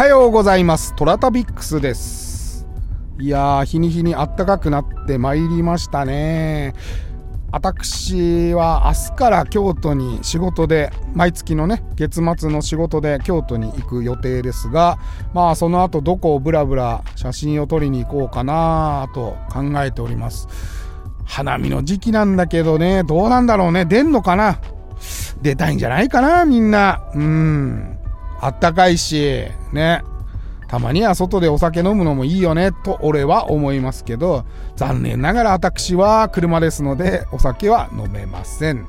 はようございます。トラタビックスです。いやー、日に日に暖かくなってまいりましたね。私は明日から京都に仕事で、毎月のね、月末の仕事で京都に行く予定ですが、まあその後どこをブラブラ写真を撮りに行こうかなと考えております。花見の時期なんだけどね、どうなんだろうね、出んのかな？出たいんじゃないかな、みんな。うん。あったかいし、ね。たまには外でお酒飲むのもいいよね、と俺は思いますけど、残念ながら私は車ですので、お酒は飲めません。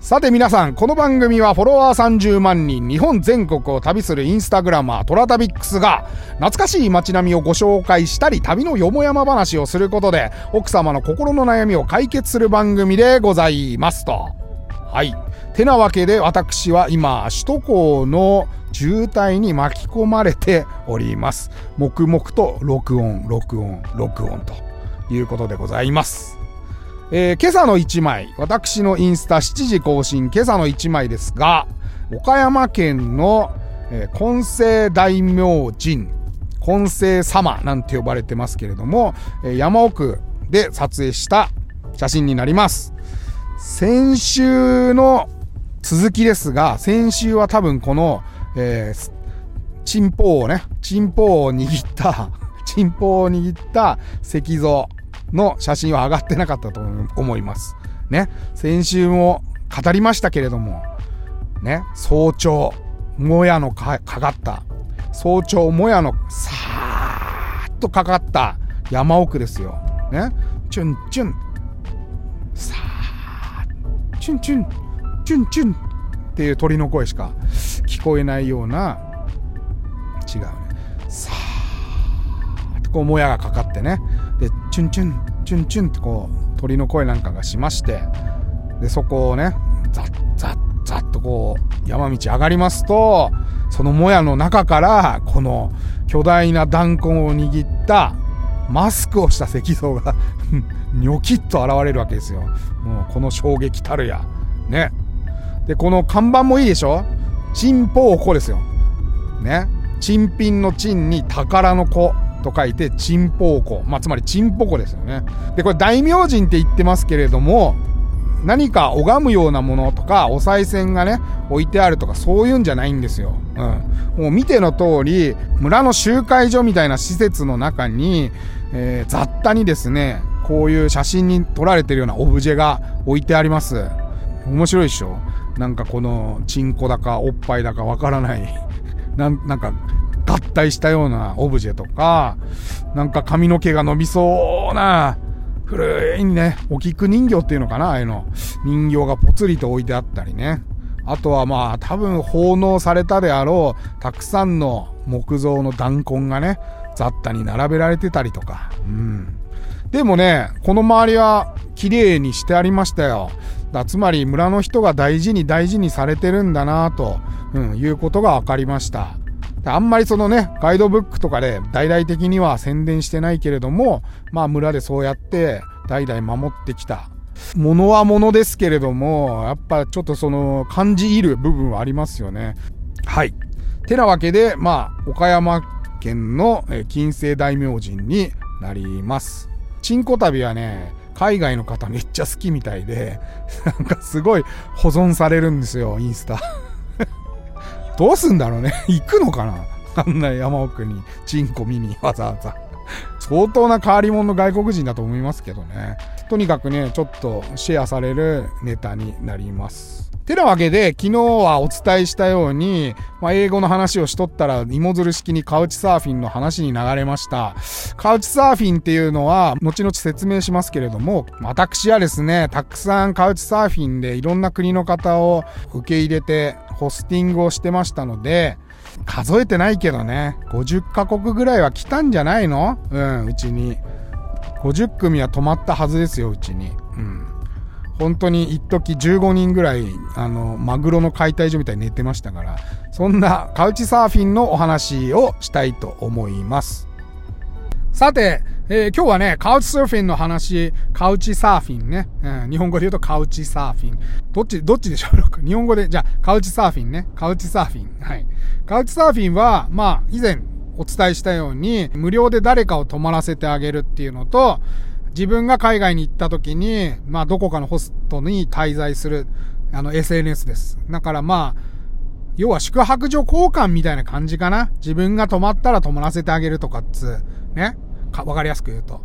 さて皆さん、この番組はフォロワー30万人、日本全国を旅するインスタグラマー、トラタビックスが、懐かしい街並みをご紹介したり、旅のよもやま話をすることで、奥様の心の悩みを解決する番組でございますと。はい。てなわけで私は今、首都高の渋滞に巻き込まれております。黙々と録音、録音、録音ということでございます。えー今朝の一枚、私のインスタ7時更新、今朝の一枚ですが、岡山県の、えー金星大明神、金星様なんて呼ばれてますけれども、えー山奥で撮影した写真になります。先週の続きですが、先週は多分この、えー、チンポをね、チンポを握った、チンポを握った石像の写真は上がってなかったと思います。ね。先週も語りましたけれども、ね。早朝、もやのかかかった、早朝もやのさーっとかかった山奥ですよ。ね。チュンチュン、さーチュンチュン、チュンチュンっていう鳥の声しか聞こえないような、違うね。さーってこうもやがかかってね。で、チュンチュン、チュンチュンってこう鳥の声なんかがしまして、で、そこをね、ザッザッザッとこう山道上がりますと、そのもやの中から、この巨大な弾痕を握ったマスクをした石像が ニョキッと現れるわけですよ。もうこの衝撃たるや。ね。で、この看板もいいでしょ？チンポウコですよ。ね。珍品の珍に宝の子と書いて、チンポウコ。まあ、つまりチンポコですよね。で、これ大明神って言ってますけれども、何か拝むようなものとか、お賽銭がね、置いてあるとか、そういうんじゃないんですよ。うん。もう見ての通り、村の集会所みたいな施設の中に、えー雑多にですね、こういう写真に撮られてるようなオブジェが置いてあります。面白いでしょなんかこの、チンコだか、おっぱいだかわからない、な、なんか、合体したようなオブジェとか、なんか髪の毛が伸びそうな、古いね、お菊人形っていうのかなああいうの。人形がぽつりと置いてあったりね。あとはまあ多分奉納されたであろう、たくさんの木造の弾痕がね、雑多に並べられてたりとか。うん。でもね、この周りは綺麗にしてありましたよ。だつまり村の人が大事に大事にされてるんだなと、うん、いうことが分かりました。であんまりそのね、ガイドブックとかで大々的には宣伝してないけれども、まあ村でそうやって代々守ってきた。ものはものですけれども、やっぱちょっとその感じ入る部分はありますよね。はい。てなわけで、まあ、岡山県のえー金星大明神になります。チンコ旅はね、海外の方めっちゃ好きみたいで、なんかすごい保存されるんですよ、インスタ。どうすんだろうね行くのかな？あんな山奥にチンコ見にわざわざ。相当な変わり者の外国人だと思いますけどね。とにかくね、ちょっとシェアされるネタになります。てなわけで、昨日はお伝えしたように、まあ、英語の話をしとったら、芋づる式にカウチサーフィンの話に流れました。カウチサーフィンっていうのは、後々説明しますけれども、私はですね、たくさんカウチサーフィンでいろんな国の方を受け入れて、ホスティングをしてましたので、数えてないけどね、50カ国ぐらいは来たんじゃないの？うん、うちに。50組は泊まったはずですよ、うちに。うん。本当に一時15人ぐらい、あの、マグロの解体所みたいに寝てましたから、そんなカウチサーフィンのお話をしたいと思います。さて、えー、今日はね、カウチサーフィンの話、カウチサーフィンね。うん、日本語で言うとカウチサーフィン。どっち、どっちでしょう？日本語で、じゃあ、カウチサーフィンね。カウチサーフィン。はい。カウチサーフィンは、まあ、以前お伝えしたように、無料で誰かを泊まらせてあげるっていうのと、自分が海外に行った時に、まあ、どこかのホストに滞在する、あの、SNS です。だからまあ、要は宿泊所交換みたいな感じかな。自分が泊まったら泊まらせてあげるとかっつね。か、かりやすく言うと。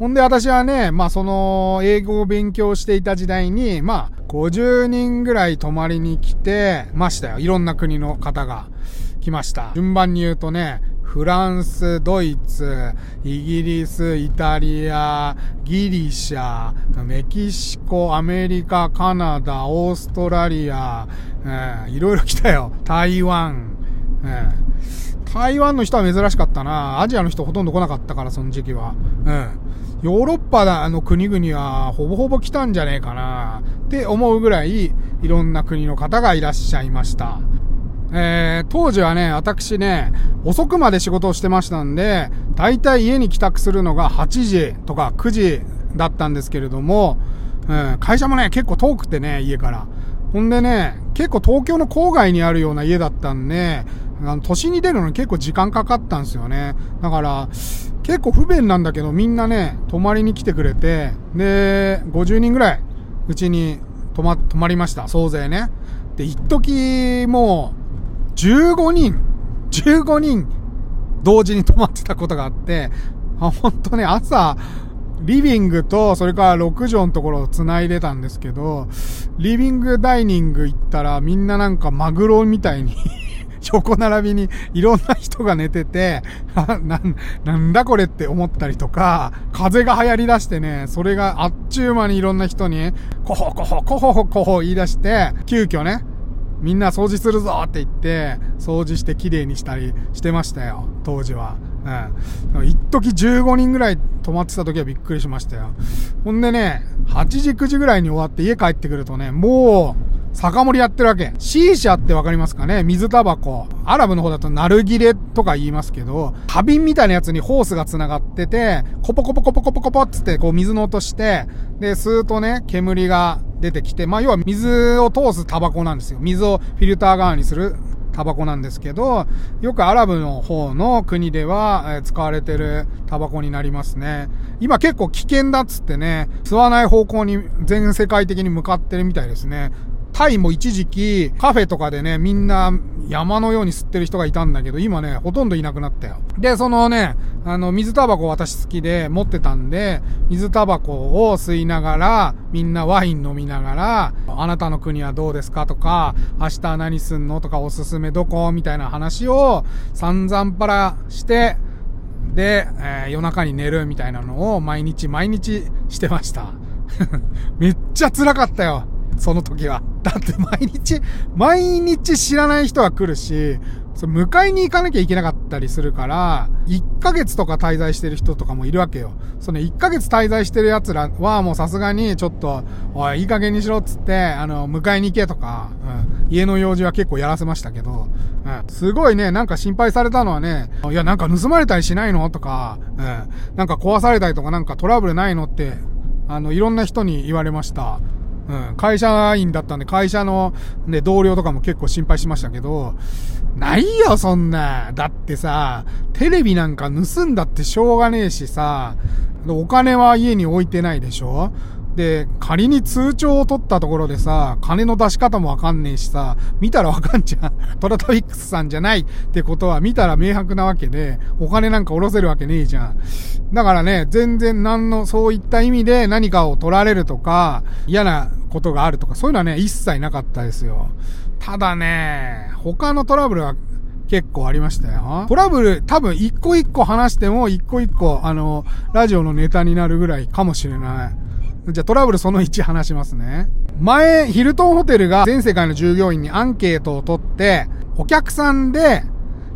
ほんで私はね、まあその、英語を勉強していた時代に、まあ50人ぐらい泊まりに来てましたよ。いろんな国の方が来ました。順番に言うとね、フランス、ドイツ、イギリス、イタリア、ギリシャ、メキシコ、アメリカ、カナダ、オーストラリア、えー、いろいろ来たよ。台湾、えー、台湾の人は珍しかったな。アジアの人ほとんど来なかったから、その時期は。うん。ヨーロッパの国々はほぼほぼ来たんじゃねえかなって思うぐらいいろんな国の方がいらっしゃいました。えー、当時はね、私ね、遅くまで仕事をしてましたんで、だいたい家に帰宅するのが8時とか9時だったんですけれども、うん、会社もね、結構遠くてね、家から。ほんでね、結構東京の郊外にあるような家だったんで、あの、都心に出るのに結構時間かかったんですよね。だから、結構不便なんだけど、みんなね、泊まりに来てくれて、で、50人ぐらい、うちに泊ま、泊まりました、総勢ね。で、一時もう、15人、15人同時に泊まってたことがあって、あ、ほんとね、朝、リビングと、それから6畳のところを繋いでたんですけど、リビングダイニング行ったらみんななんかマグロみたいに 横並びにいろんな人が寝てて、な、なんだこれって思ったりとか、風が流行り出してね、それがあっちゅう間にいろんな人に、コホコホコホコホ言い出して、急遽ね、みんな掃除するぞって言って、掃除して綺麗にしたりしてましたよ、当時は。うん。一時15人ぐらい泊まってた時はびっくりしましたよ。ほんでね、8時9時ぐらいに終わって家帰ってくるとね、もう、酒盛りやってるわけ。シーシャってわかりますかね？水タバコ。アラブの方だとナルギレとか言いますけど、花瓶みたいなやつにホースが繋がってて、コポコポコポコポコポっつってこう水の音して、で、吸うとね、煙が出てきて、まあ要は水を通すタバコなんですよ。水をフィルター側にするタバコなんですけど、よくアラブの方の国では、使われてるタバコになりますね。今結構危険だっつってね、吸わない方向に全世界的に向かってるみたいですね。タイも一時期カフェとかでね、みんな山のように吸ってる人がいたんだけど、今ね、ほとんどいなくなったよ。で、そのね、あの、水タバコ私好きで持ってたんで、水タバコを吸いながら、みんなワイン飲みながら、あなたの国はどうですかとか、明日何すんのとか、おすすめどこみたいな話を散々パラして、で、えー、夜中に寝るみたいなのを毎日毎日してました。めっちゃ辛かったよ。その時は。だって毎日、毎日知らない人が来るし、そ迎えに行かなきゃいけなかったりするから、1ヶ月とか滞在してる人とかもいるわけよ。その1ヶ月滞在してる奴らはもうさすがにちょっと、おい、いい加減にしろっつって、あの、迎えに行けとか、うん、家の用事は結構やらせましたけど、うん、すごいね、なんか心配されたのはね、いや、なんか盗まれたりしないのとか、うん、なんか壊されたりとかなんかトラブルないのって、あの、いろんな人に言われました。うん、会社員だったんで、会社の、ね、同僚とかも結構心配しましたけど、ないよ、そんな。だってさ、テレビなんか盗んだってしょうがねえしさ、お金は家に置いてないでしょで、仮に通帳を取ったところでさ、金の出し方もわかんねえしさ、見たらわかんじゃん。トラタビックスさんじゃないってことは見たら明白なわけで、お金なんか下ろせるわけねえじゃん。だからね、全然何の、そういった意味で何かを取られるとか、嫌なことがあるとか、そういうのはね、一切なかったですよ。ただね、他のトラブルは結構ありましたよ。トラブル、多分一個一個話しても一個一個、あの、ラジオのネタになるぐらいかもしれない。じゃあトラブルその1話しますね。前、ヒルトンホテルが全世界の従業員にアンケートを取って、お客さんで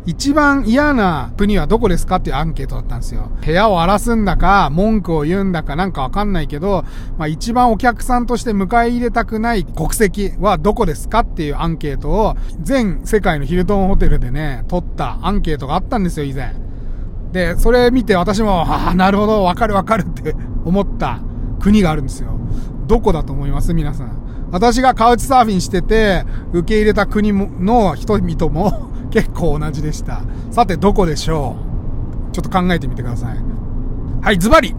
一番嫌な国はどこですかっていうアンケートだったんですよ。部屋を荒らすんだか、文句を言うんだかなんかわかんないけど、まあ一番お客さんとして迎え入れたくない国籍はどこですかっていうアンケートを全世界のヒルトンホテルでね、取ったアンケートがあったんですよ、以前。で、それ見て私も、ああ、なるほど、わかるわかるって 思った国があるんですよ。どこだと思います？皆さん。私がカウチサーフィンしてて、受け入れた国の人々も結構同じでした。さて、どこでしょう？ちょっと考えてみてください。はい、ズバリ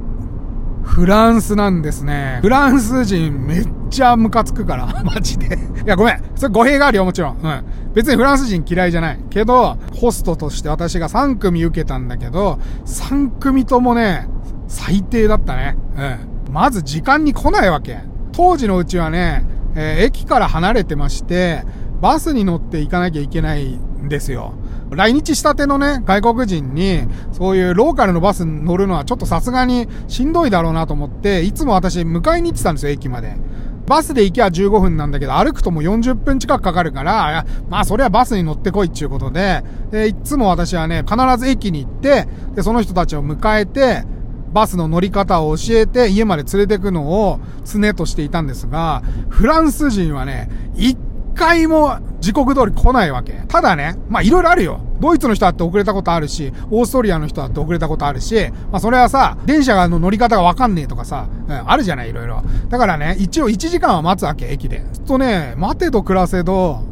フランスなんですね。フランス人めっちゃムカつくから、マジで。いや、ごめん。それ語弊があるよ、もちろん。うん。別にフランス人嫌いじゃない。けど、ホストとして私が3組受けたんだけど、3組ともね、最低だったね。うん。まず時間に来ないわけ。当時のうちはね、えー、駅から離れてまして、バスに乗って行かなきゃいけないですよ。来日したてのね、外国人に、そういうローカルのバスに乗るのはちょっとさすがにしんどいだろうなと思って、いつも私迎えに行ってたんですよ、駅まで。バスで行きゃ15分なんだけど、歩くともう40分近くかかるから、まあそれはバスに乗ってこいっていうことで、で、いつも私はね、必ず駅に行って、で、その人たちを迎えて、バスの乗り方を教えて家まで連れてくのを常としていたんですが、フランス人はね、一回も時刻通り来ないわけ。ただね、まあいろいろあるよ。ドイツの人だって遅れたことあるし、オーストリアの人だって遅れたことあるし、まあそれはさ、電車の乗り方がわかんねえとかさ、うん、あるじゃない、いろいろ。だからね、一応1時間は待つわけ、駅で。ずっとね、待てと暮らせど、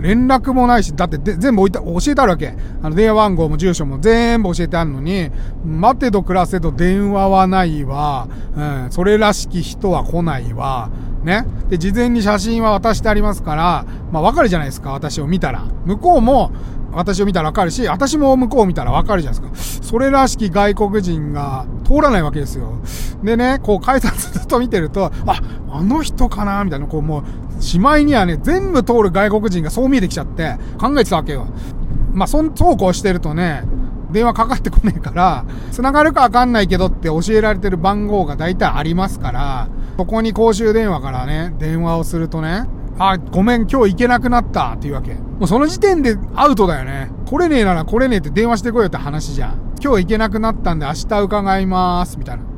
連絡もないし、だって全部置いた、教えてあるわけ。あの、電話番号も住所も全部教えてあるのに、待てど暮らせど電話はないわ、うん、それらしき人は来ないわ、ね。で、事前に写真は渡してありますから、まあわかるじゃないですか、私を見たら。向こうも、私を見たらわかるし、私も向こうを見たらわかるじゃないですか。それらしき外国人が通らないわけですよ。でね、こう改札ずっと見てると、あ、あの人かなみたいな、こうもう、しまいにはね、全部通る外国人がそう見えてきちゃって、考えてたわけよ。まあ、そん、そうこうしてるとね、電話かかってこねえから、繋がるかわかんないけどって教えられてる番号が大体ありますから、そこに公衆電話からね、電話をするとね、あ、ごめん、今日行けなくなったっていうわけ。もうその時点でアウトだよね。来れねえなら来れねえって電話してこいよって話じゃん。今日行けなくなったんで明日伺います、みたいな。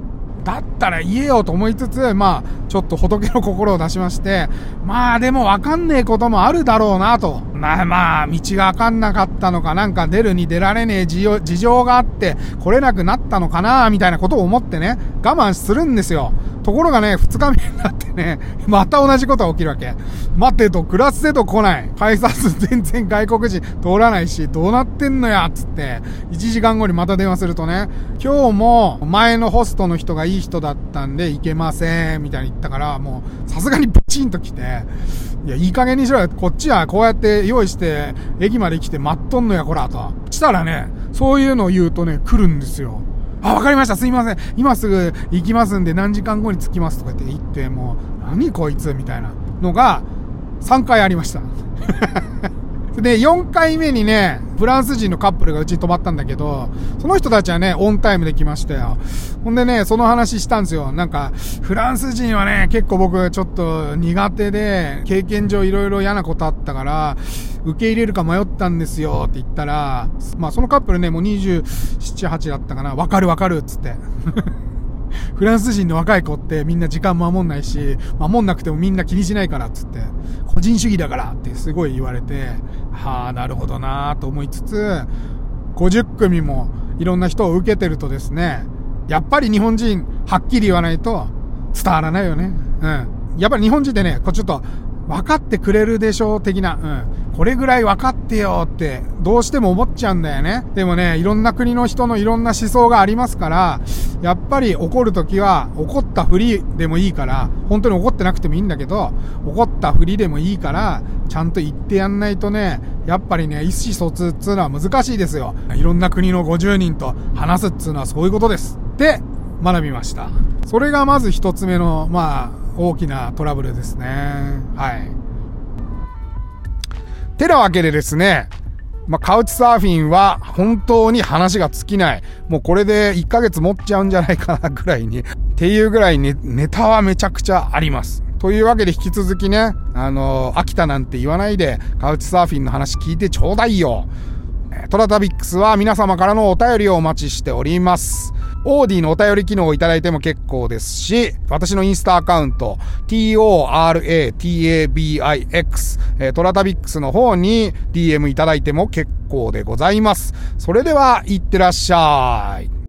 だったら言えよと思いつつ、まあ、ちょっと仏の心を出しまして、まあでもわかんねえこともあるだろうなと。まあまあ、道が分かんなかったのか、なんか出るに出られねえ事情があって来れなくなったのかな、みたいなことを思ってね、我慢するんですよ。ところがね、二日目になってね、また同じことが起きるわけ。待てと、クラスでと来ない。改札全然外国人通らないし、どうなってんのや、つって、1時間後にまた電話するとね、今日も前のホストの人がいい人だったんで行けません、みたいに言ったから、もう、さすがにブチンと来て、いや、いい加減にしろよ。こっちはこうやって用意して、駅まで来て待っとんのや、こら、と。したらね、そういうのを言うとね、来るんですよ。あ、わかりました。すいません。今すぐ行きますんで何時間後に着きますとか言って行って、もう、何こいつみたいなのが3回ありました。で、4回目にね、フランス人のカップルがうちに泊まったんだけど、その人たちはね、オンタイムで来ましたよ。ほんでね、その話したんですよ。なんか、フランス人はね、結構僕ちょっと苦手で、経験上いろいろ嫌なことあったから、受け入れるか迷ったんですよって言ったら、まあそのカップルね、もう27、8だったかな。わかるわかるっつって。フランス人の若い子ってみんな時間守んないし、守んなくてもみんな気にしないからっつって、個人主義だからってすごい言われて、はあ、なるほどなと思いつつ、50組もいろんな人を受けてるとですね、やっぱり日本人はっきり言わないと伝わらないよね。うん。やっぱり日本人ってね、こうちょっと分かってくれるでしょう的な、うん。これぐらい分かってよって、どうしても思っちゃうんだよね。でもね、いろんな国の人のいろんな思想がありますから、やっぱり怒るときは、怒ったふりでもいいから、本当に怒ってなくてもいいんだけど、怒ったふりでもいいから、ちゃんと言ってやんないとね、やっぱりね、意思疎通っつうのは難しいですよ。いろんな国の50人と話すっつうのはそういうことです。で、学びました。それがまず一つ目の、まあ、大きなトラブルですね。はい。てなわけでですね、まあ、カウチサーフィンは本当に話が尽きない。もうこれで1ヶ月持っちゃうんじゃないかなぐらいに。っていうぐらいね、ネタはめちゃくちゃあります。というわけで引き続きね、あのー、飽きたなんて言わないで、カウチサーフィンの話聞いてちょうだいよ。トラタビックスは皆様からのお便りをお待ちしております。オーディのお便り機能をいただいても結構ですし、私のインスタアカウント、toratabix、トラタビックスの方に DM いただいても結構でございます。それでは、いってらっしゃい。